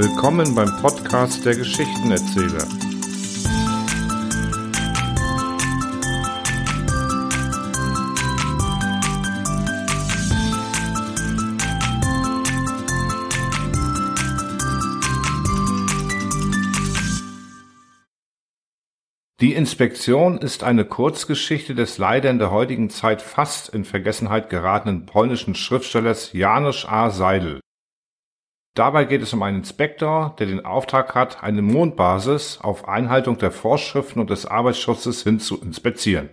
Willkommen beim Podcast der Geschichtenerzähler. Die Inspektion ist eine Kurzgeschichte des leider in der heutigen Zeit fast in Vergessenheit geratenen polnischen Schriftstellers Janusz A. Seidel. Dabei geht es um einen Inspektor, der den Auftrag hat, eine Mondbasis auf Einhaltung der Vorschriften und des Arbeitsschutzes hin zu inspizieren.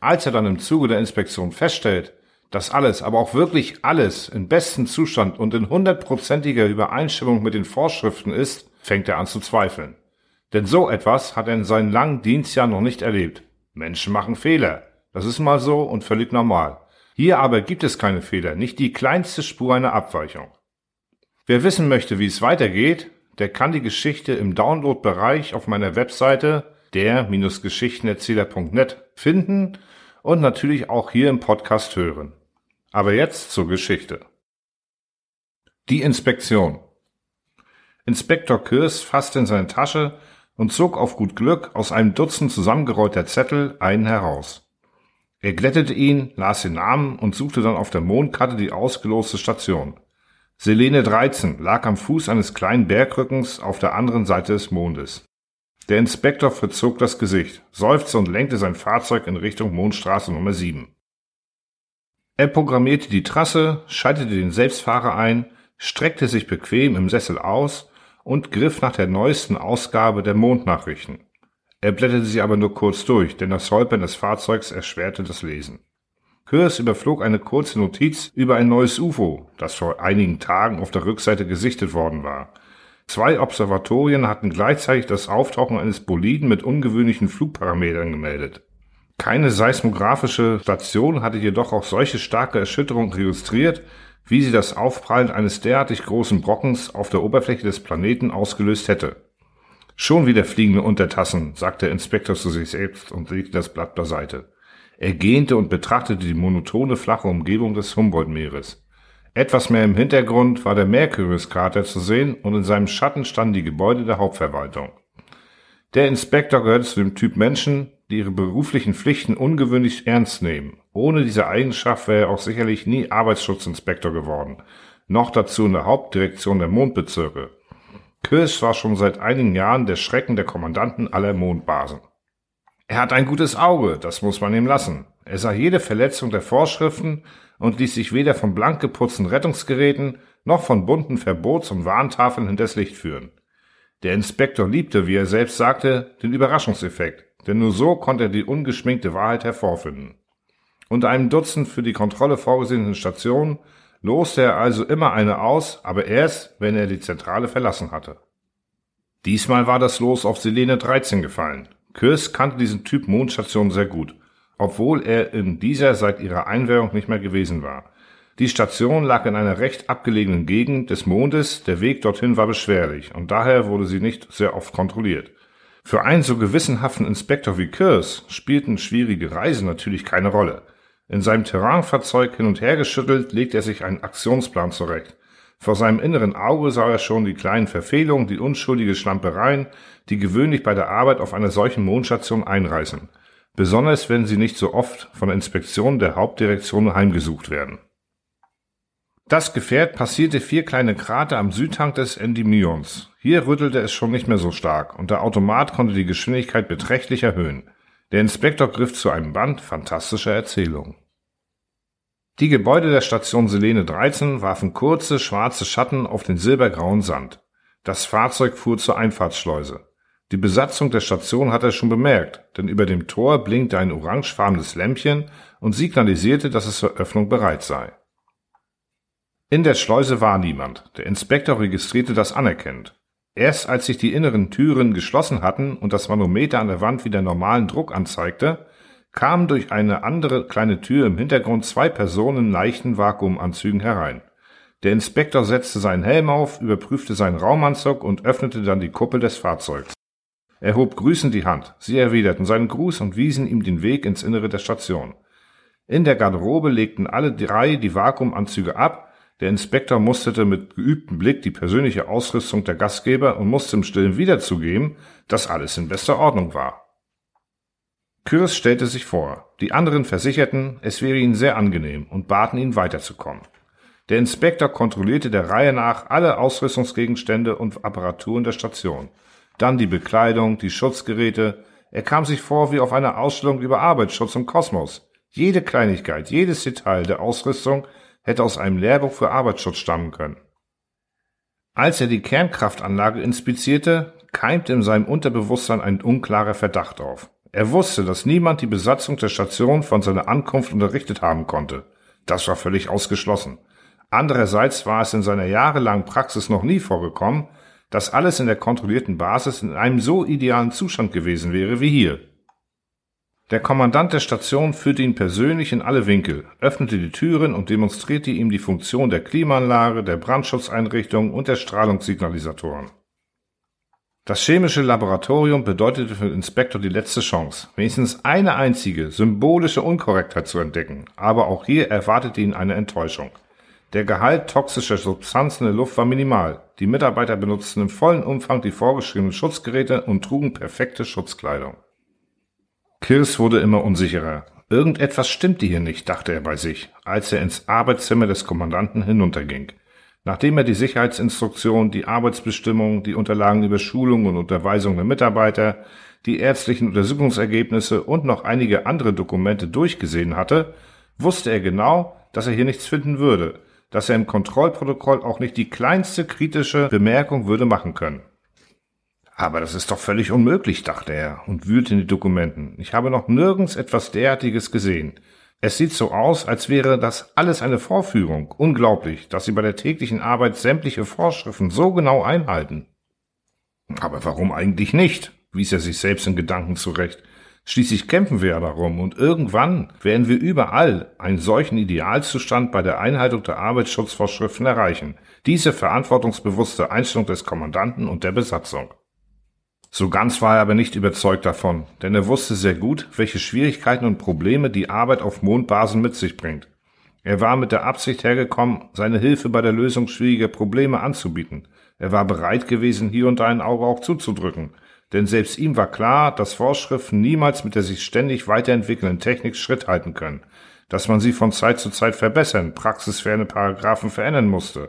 Als er dann im Zuge der Inspektion feststellt, dass alles, aber auch wirklich alles in bestem Zustand und in hundertprozentiger Übereinstimmung mit den Vorschriften ist, fängt er an zu zweifeln. Denn so etwas hat er in seinen langen Dienstjahren noch nicht erlebt. Menschen machen Fehler. Das ist mal so und völlig normal. Hier aber gibt es keine Fehler, nicht die kleinste Spur einer Abweichung. Wer wissen möchte, wie es weitergeht, der kann die Geschichte im Download-Bereich auf meiner Webseite der-geschichtenerzähler.net finden und natürlich auch hier im Podcast hören. Aber jetzt zur Geschichte. Die Inspektion. Inspektor Kürs fasste in seine Tasche und zog auf gut Glück aus einem Dutzend zusammengerollter Zettel einen heraus. Er glättete ihn, las den Namen und suchte dann auf der Mondkarte die ausgeloste Station. Selene 13 lag am Fuß eines kleinen Bergrückens auf der anderen Seite des Mondes. Der Inspektor verzog das Gesicht, seufzte und lenkte sein Fahrzeug in Richtung Mondstraße Nummer 7. Er programmierte die Trasse, schaltete den Selbstfahrer ein, streckte sich bequem im Sessel aus und griff nach der neuesten Ausgabe der Mondnachrichten. Er blätterte sie aber nur kurz durch, denn das Holpern des Fahrzeugs erschwerte das Lesen. Kürs überflog eine kurze Notiz über ein neues UFO, das vor einigen Tagen auf der Rückseite gesichtet worden war. Zwei Observatorien hatten gleichzeitig das Auftauchen eines Boliden mit ungewöhnlichen Flugparametern gemeldet. Keine seismografische Station hatte jedoch auch solche starke Erschütterung registriert, wie sie das Aufprallen eines derartig großen Brockens auf der Oberfläche des Planeten ausgelöst hätte. Schon wieder fliegende Untertassen, sagte der Inspektor zu sich selbst und legte das Blatt beiseite. Er gähnte und betrachtete die monotone flache Umgebung des Humboldt-Meeres. Etwas mehr im Hintergrund war der Mercurius-Krater zu sehen und in seinem Schatten standen die Gebäude der Hauptverwaltung. Der Inspektor gehörte zu dem Typ Menschen, die ihre beruflichen Pflichten ungewöhnlich ernst nehmen. Ohne diese Eigenschaft wäre er auch sicherlich nie Arbeitsschutzinspektor geworden. Noch dazu in der Hauptdirektion der Mondbezirke. Kirsch war schon seit einigen Jahren der Schrecken der Kommandanten aller Mondbasen. Er hat ein gutes Auge, das muss man ihm lassen. Er sah jede Verletzung der Vorschriften und ließ sich weder von blank geputzten Rettungsgeräten noch von bunten Verbots- und Warntafeln hinters Licht führen. Der Inspektor liebte, wie er selbst sagte, den Überraschungseffekt denn nur so konnte er die ungeschminkte Wahrheit hervorfinden. Unter einem Dutzend für die Kontrolle vorgesehenen Stationen loste er also immer eine aus, aber erst, wenn er die Zentrale verlassen hatte. Diesmal war das Los auf Selene 13 gefallen. Kürs kannte diesen Typ Mondstation sehr gut, obwohl er in dieser seit ihrer Einweihung nicht mehr gewesen war. Die Station lag in einer recht abgelegenen Gegend des Mondes, der Weg dorthin war beschwerlich und daher wurde sie nicht sehr oft kontrolliert. Für einen so gewissenhaften Inspektor wie Kurs spielten schwierige Reisen natürlich keine Rolle. In seinem Terrainfahrzeug hin und her geschüttelt, legte er sich einen Aktionsplan zurecht. Vor seinem inneren Auge sah er schon die kleinen Verfehlungen, die unschuldige Schlampereien, die gewöhnlich bei der Arbeit auf einer solchen Mondstation einreißen. Besonders wenn sie nicht so oft von der Inspektion der Hauptdirektion heimgesucht werden. Das Gefährt passierte vier kleine Krater am Südhang des Endymions. Hier rüttelte es schon nicht mehr so stark und der Automat konnte die Geschwindigkeit beträchtlich erhöhen. Der Inspektor griff zu einem Band fantastischer Erzählungen. Die Gebäude der Station Selene 13 warfen kurze, schwarze Schatten auf den silbergrauen Sand. Das Fahrzeug fuhr zur Einfahrtsschleuse. Die Besatzung der Station hatte er schon bemerkt, denn über dem Tor blinkte ein orangefarbenes Lämpchen und signalisierte, dass es zur Öffnung bereit sei. In der Schleuse war niemand. Der Inspektor registrierte das anerkennend. Erst als sich die inneren Türen geschlossen hatten und das Manometer an der Wand wieder normalen Druck anzeigte, kamen durch eine andere kleine Tür im Hintergrund zwei Personen in leichten Vakuumanzügen herein. Der Inspektor setzte seinen Helm auf, überprüfte seinen Raumanzug und öffnete dann die Kuppel des Fahrzeugs. Er hob grüßend die Hand. Sie erwiderten seinen Gruß und wiesen ihm den Weg ins Innere der Station. In der Garderobe legten alle drei die Vakuumanzüge ab, Der Inspektor musterte mit geübtem Blick die persönliche Ausrüstung der Gastgeber und musste im Stillen wiederzugeben, dass alles in bester Ordnung war. Kürs stellte sich vor. Die anderen versicherten, es wäre ihnen sehr angenehm und baten ihn weiterzukommen. Der Inspektor kontrollierte der Reihe nach alle Ausrüstungsgegenstände und Apparaturen der Station. Dann die Bekleidung, die Schutzgeräte. Er kam sich vor wie auf einer Ausstellung über Arbeitsschutz im Kosmos. Jede Kleinigkeit, jedes Detail der Ausrüstung hätte aus einem Lehrbuch für Arbeitsschutz stammen können. Als er die Kernkraftanlage inspizierte, keimte in seinem Unterbewusstsein ein unklarer Verdacht auf. Er wusste, dass niemand die Besatzung der Station von seiner Ankunft unterrichtet haben konnte. Das war völlig ausgeschlossen. Andererseits war es in seiner jahrelangen Praxis noch nie vorgekommen, dass alles in der kontrollierten Basis in einem so idealen Zustand gewesen wäre wie hier. Der Kommandant der Station führte ihn persönlich in alle Winkel, öffnete die Türen und demonstrierte ihm die Funktion der Klimaanlage, der Brandschutzeinrichtung und der Strahlungssignalisatoren. Das chemische Laboratorium bedeutete für den Inspektor die letzte Chance, wenigstens eine einzige symbolische Unkorrektheit zu entdecken, aber auch hier erwartete ihn eine Enttäuschung. Der Gehalt toxischer Substanzen in der Luft war minimal. Die Mitarbeiter benutzten im vollen Umfang die vorgeschriebenen Schutzgeräte und trugen perfekte Schutzkleidung. Kirs wurde immer unsicherer. Irgendetwas stimmte hier nicht, dachte er bei sich, als er ins Arbeitszimmer des Kommandanten hinunterging. Nachdem er die Sicherheitsinstruktion, die Arbeitsbestimmungen, die Unterlagen über Schulung und Unterweisung der Mitarbeiter, die ärztlichen Untersuchungsergebnisse und noch einige andere Dokumente durchgesehen hatte, wusste er genau, dass er hier nichts finden würde, dass er im Kontrollprotokoll auch nicht die kleinste kritische Bemerkung würde machen können. Aber das ist doch völlig unmöglich, dachte er und wühlte in die Dokumenten. Ich habe noch nirgends etwas derartiges gesehen. Es sieht so aus, als wäre das alles eine Vorführung. Unglaublich, dass Sie bei der täglichen Arbeit sämtliche Vorschriften so genau einhalten. Aber warum eigentlich nicht? wies er sich selbst in Gedanken zurecht. Schließlich kämpfen wir ja darum und irgendwann werden wir überall einen solchen Idealzustand bei der Einhaltung der Arbeitsschutzvorschriften erreichen. Diese verantwortungsbewusste Einstellung des Kommandanten und der Besatzung. So ganz war er aber nicht überzeugt davon, denn er wusste sehr gut, welche Schwierigkeiten und Probleme die Arbeit auf Mondbasen mit sich bringt. Er war mit der Absicht hergekommen, seine Hilfe bei der Lösung schwieriger Probleme anzubieten. Er war bereit gewesen, hier und da ein Auge auch zuzudrücken, denn selbst ihm war klar, dass Vorschriften niemals mit der sich ständig weiterentwickelnden Technik Schritt halten können, dass man sie von Zeit zu Zeit verbessern, praxisferne Paragraphen verändern musste.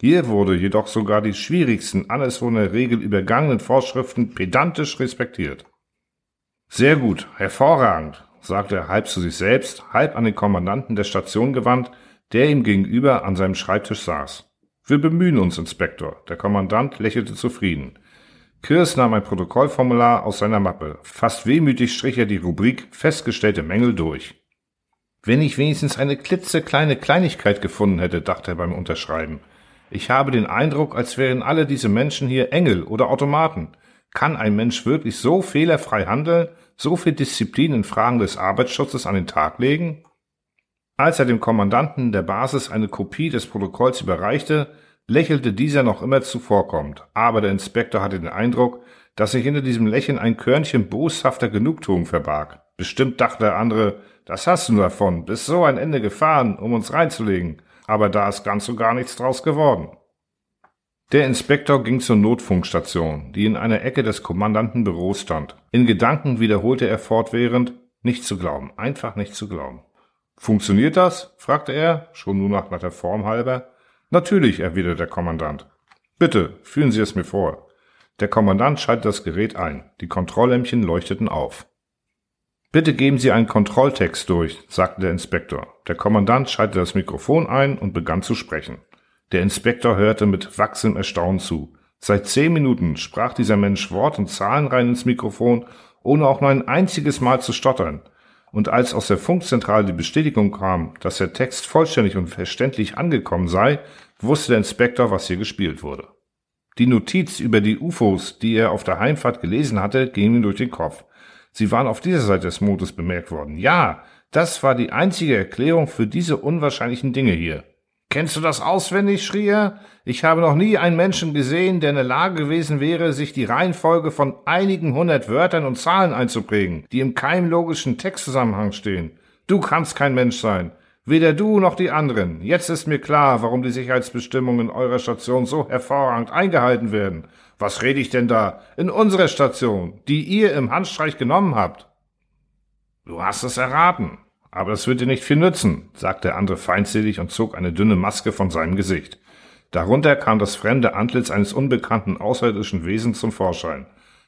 Hier wurde jedoch sogar die schwierigsten, der Regel übergangenen Vorschriften pedantisch respektiert. Sehr gut, hervorragend, sagte er halb zu sich selbst, halb an den Kommandanten der Station gewandt, der ihm gegenüber an seinem Schreibtisch saß. Wir bemühen uns, Inspektor. Der Kommandant lächelte zufrieden. Kirs nahm ein Protokollformular aus seiner Mappe. Fast wehmütig strich er die Rubrik festgestellte Mängel durch. Wenn ich wenigstens eine klitzekleine Kleinigkeit gefunden hätte, dachte er beim Unterschreiben. Ich habe den Eindruck, als wären alle diese Menschen hier Engel oder Automaten. Kann ein Mensch wirklich so fehlerfrei handeln, so viel Disziplin in Fragen des Arbeitsschutzes an den Tag legen? Als er dem Kommandanten der Basis eine Kopie des Protokolls überreichte, lächelte dieser noch immer zuvorkommend, aber der Inspektor hatte den Eindruck, dass sich hinter diesem Lächeln ein Körnchen boshafter Genugtuung verbarg. Bestimmt dachte der andere, das hast du davon, bis so ein Ende gefahren, um uns reinzulegen aber da ist ganz und gar nichts draus geworden. Der Inspektor ging zur Notfunkstation, die in einer Ecke des Kommandanten Büros stand. In Gedanken wiederholte er fortwährend, nicht zu glauben, einfach nicht zu glauben. Funktioniert das? fragte er, schon nur nach der Form halber. Natürlich, erwiderte der Kommandant. Bitte, führen Sie es mir vor. Der Kommandant schaltete das Gerät ein. Die Kontrolllämpchen leuchteten auf. Bitte geben Sie einen Kontrolltext durch, sagte der Inspektor. Der Kommandant schaltete das Mikrofon ein und begann zu sprechen. Der Inspektor hörte mit wachsendem Erstaunen zu. Seit zehn Minuten sprach dieser Mensch Wort und Zahlen rein ins Mikrofon, ohne auch nur ein einziges Mal zu stottern. Und als aus der Funkzentrale die Bestätigung kam, dass der Text vollständig und verständlich angekommen sei, wusste der Inspektor, was hier gespielt wurde. Die Notiz über die UFOs, die er auf der Heimfahrt gelesen hatte, ging ihm durch den Kopf. Sie waren auf dieser Seite des Mondes bemerkt worden. Ja, das war die einzige Erklärung für diese unwahrscheinlichen Dinge hier. Kennst du das auswendig? schrie er. Ich habe noch nie einen Menschen gesehen, der in der Lage gewesen wäre, sich die Reihenfolge von einigen hundert Wörtern und Zahlen einzuprägen, die im keinem logischen Textzusammenhang stehen. Du kannst kein Mensch sein. Weder du noch die anderen. Jetzt ist mir klar, warum die Sicherheitsbestimmungen eurer Station so hervorragend eingehalten werden. Was rede ich denn da? In unserer Station, die ihr im Handstreich genommen habt. Du hast es erraten. Aber das wird dir nicht viel nützen, sagte der andere feindselig und zog eine dünne Maske von seinem Gesicht. Darunter kam das fremde Antlitz eines unbekannten außerirdischen Wesens zum Vorschein.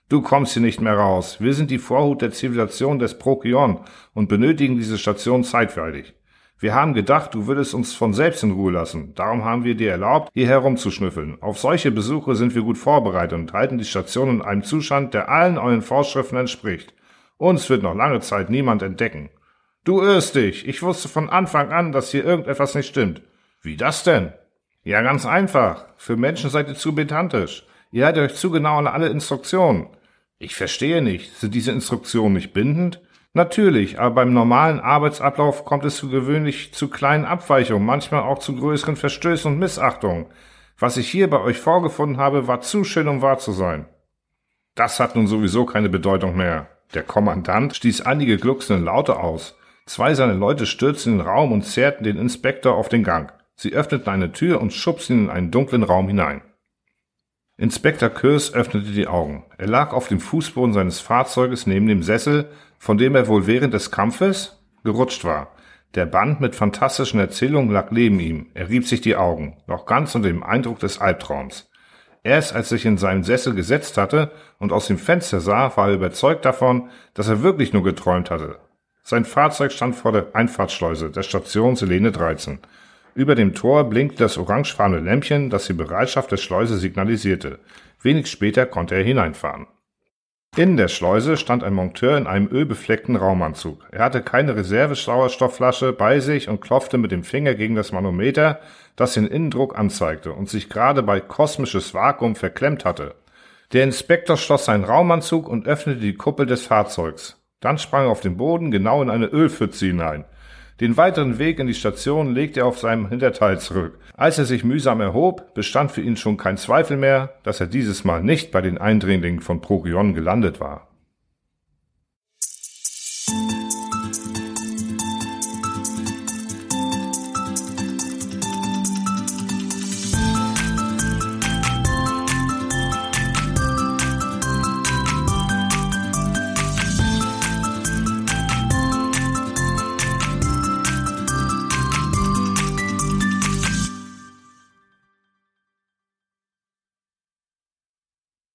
Du kommst hier nicht mehr raus. Wir sind die Vorhut der Zivilisation des Prokion und benötigen diese Station zeitweilig. Wir haben gedacht, du würdest uns von selbst in Ruhe lassen. Darum haben wir dir erlaubt, hier herumzuschnüffeln. Auf solche Besuche sind wir gut vorbereitet und halten die Station in einem Zustand, der allen euren Vorschriften entspricht. Uns wird noch lange Zeit niemand entdecken. Du irrst dich. Ich wusste von Anfang an, dass hier irgendetwas nicht stimmt. Wie das denn? Ja, ganz einfach. Für Menschen seid ihr zu pedantisch. Ihr haltet euch zu genau an alle Instruktionen. Ich verstehe nicht. Sind diese Instruktionen nicht bindend? Natürlich, aber beim normalen Arbeitsablauf kommt es zu gewöhnlich zu kleinen Abweichungen, manchmal auch zu größeren Verstößen und Missachtungen. Was ich hier bei euch vorgefunden habe, war zu schön, um wahr zu sein. Das hat nun sowieso keine Bedeutung mehr. Der Kommandant stieß einige glucksende Laute aus. Zwei seiner Leute stürzten in den Raum und zerrten den Inspektor auf den Gang. Sie öffneten eine Tür und schubsten ihn in einen dunklen Raum hinein. Inspektor Kürs öffnete die Augen. Er lag auf dem Fußboden seines Fahrzeuges neben dem Sessel, von dem er wohl während des Kampfes gerutscht war. Der Band mit fantastischen Erzählungen lag neben ihm. Er rieb sich die Augen, noch ganz unter dem Eindruck des Albtraums. Erst als er sich in seinen Sessel gesetzt hatte und aus dem Fenster sah, war er überzeugt davon, dass er wirklich nur geträumt hatte. Sein Fahrzeug stand vor der Einfahrtsschleuse der Station Selene 13. Über dem Tor blinkte das orangefarbene Lämpchen, das die Bereitschaft der Schleuse signalisierte. Wenig später konnte er hineinfahren. In der Schleuse stand ein Monteur in einem ölbefleckten Raumanzug. Er hatte keine Reservesauerstoffflasche bei sich und klopfte mit dem Finger gegen das Manometer, das den Innendruck anzeigte und sich gerade bei kosmisches Vakuum verklemmt hatte. Der Inspektor schloss seinen Raumanzug und öffnete die Kuppel des Fahrzeugs. Dann sprang er auf den Boden genau in eine Ölpfütze hinein. Den weiteren Weg in die Station legte er auf seinem Hinterteil zurück. Als er sich mühsam erhob, bestand für ihn schon kein Zweifel mehr, dass er dieses Mal nicht bei den Eindringlingen von Progion gelandet war.